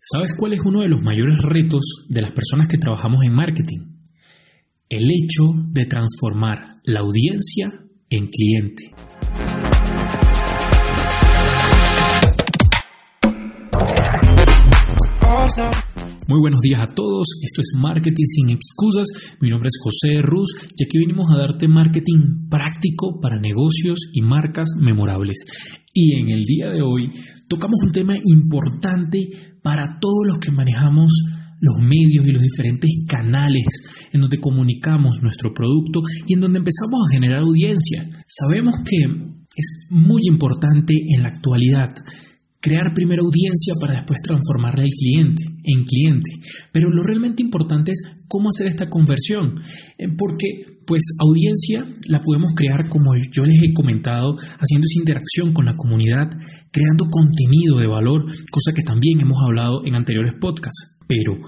¿Sabes cuál es uno de los mayores retos de las personas que trabajamos en marketing? El hecho de transformar la audiencia en cliente. Muy buenos días a todos, esto es Marketing sin excusas, mi nombre es José Ruz y aquí venimos a darte marketing práctico para negocios y marcas memorables. Y en el día de hoy tocamos un tema importante para todos los que manejamos los medios y los diferentes canales en donde comunicamos nuestro producto y en donde empezamos a generar audiencia. Sabemos que es muy importante en la actualidad crear primera audiencia para después transformarla el cliente, en cliente. Pero lo realmente importante es cómo hacer esta conversión, eh, porque pues audiencia la podemos crear como yo les he comentado, haciendo esa interacción con la comunidad, creando contenido de valor, cosa que también hemos hablado en anteriores podcasts. Pero,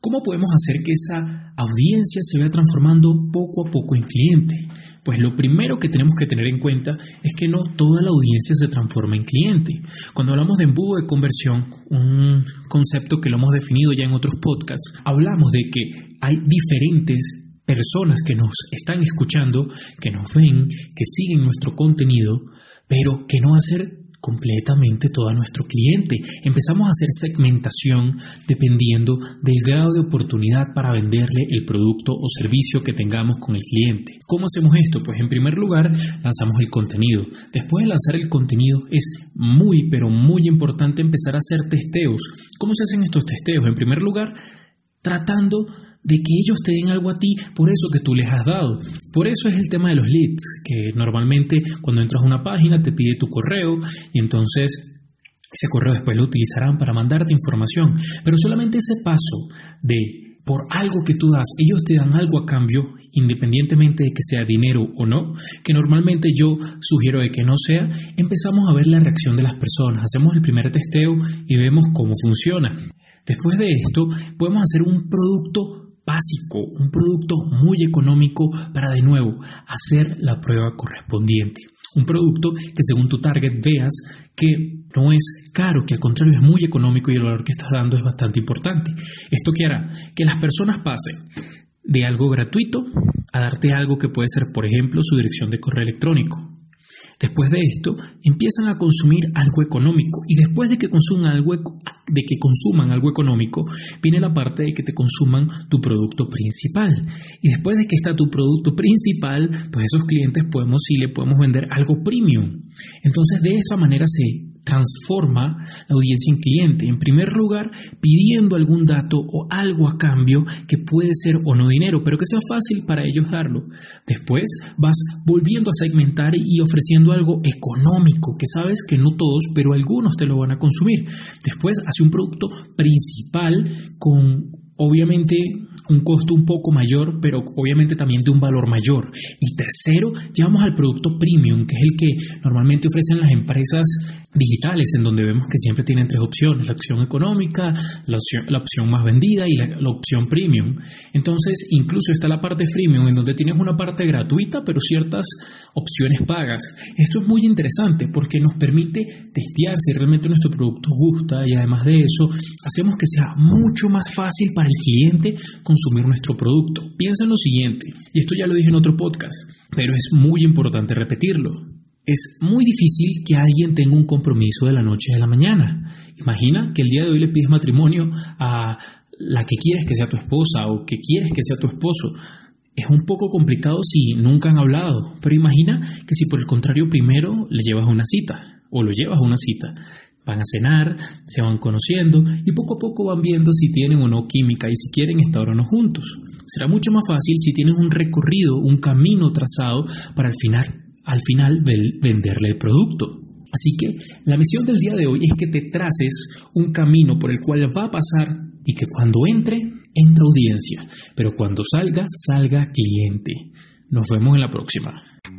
¿cómo podemos hacer que esa audiencia se vaya transformando poco a poco en cliente? Pues lo primero que tenemos que tener en cuenta es que no toda la audiencia se transforma en cliente. Cuando hablamos de embudo de conversión, un concepto que lo hemos definido ya en otros podcasts, hablamos de que hay diferentes personas que nos están escuchando, que nos ven, que siguen nuestro contenido, pero que no ser completamente todo a nuestro cliente. Empezamos a hacer segmentación dependiendo del grado de oportunidad para venderle el producto o servicio que tengamos con el cliente. ¿Cómo hacemos esto? Pues en primer lugar lanzamos el contenido. Después de lanzar el contenido es muy pero muy importante empezar a hacer testeos. ¿Cómo se hacen estos testeos? En primer lugar, tratando de que ellos te den algo a ti por eso que tú les has dado. Por eso es el tema de los leads, que normalmente cuando entras a una página te pide tu correo y entonces ese correo después lo utilizarán para mandarte información. Pero solamente ese paso de por algo que tú das, ellos te dan algo a cambio, independientemente de que sea dinero o no, que normalmente yo sugiero de que no sea, empezamos a ver la reacción de las personas, hacemos el primer testeo y vemos cómo funciona. Después de esto, podemos hacer un producto básico, un producto muy económico para de nuevo hacer la prueba correspondiente. Un producto que según tu target veas que no es caro, que al contrario es muy económico y el valor que estás dando es bastante importante. ¿Esto qué hará? Que las personas pasen de algo gratuito a darte algo que puede ser, por ejemplo, su dirección de correo electrónico Después de esto, empiezan a consumir algo económico y después de que consuman algo, de que consuman algo económico, viene la parte de que te consuman tu producto principal. Y después de que está tu producto principal, pues esos clientes podemos sí le podemos vender algo premium. Entonces, de esa manera se transforma la audiencia en cliente. En primer lugar, pidiendo algún dato o algo a cambio que puede ser o no dinero, pero que sea fácil para ellos darlo. Después vas volviendo a segmentar y ofreciendo algo económico, que sabes que no todos, pero algunos te lo van a consumir. Después hace un producto principal con obviamente un costo un poco mayor, pero obviamente también de un valor mayor. Y tercero, llevamos al producto premium, que es el que normalmente ofrecen las empresas digitales, en donde vemos que siempre tienen tres opciones, la opción económica, la opción, la opción más vendida y la, opción premium. Entonces, incluso está la parte freemium, en donde tienes una parte gratuita, pero ciertas opciones pagas. Esto es muy interesante porque nos permite testear si realmente nuestro producto gusta y además de eso, hacemos que sea mucho más fácil para el cliente consumir nuestro producto. Piensa en lo siguiente, y esto ya lo dije en otro podcast, pero es muy importante repetirlo. Es muy difícil que alguien tenga un compromiso de la noche a la mañana. Imagina que el día de hoy le pides matrimonio a la que quieres que sea tu esposa o que quieres que sea tu esposo. Es un poco complicado si nunca han hablado, pero imagina que si por el contrario primero le llevas a una cita o lo llevas a una cita, van a cenar, se van conociendo y poco a poco van viendo si tienen o no química y si quieren estar o no juntos. Será mucho más fácil si tienes un recorrido, un camino trazado para al final al final venderle el producto. Así que la misión del día de hoy es que te traces un camino por el cual va a pasar y que cuando entre, entra audiencia, pero cuando salga, salga cliente. Nos vemos en la próxima.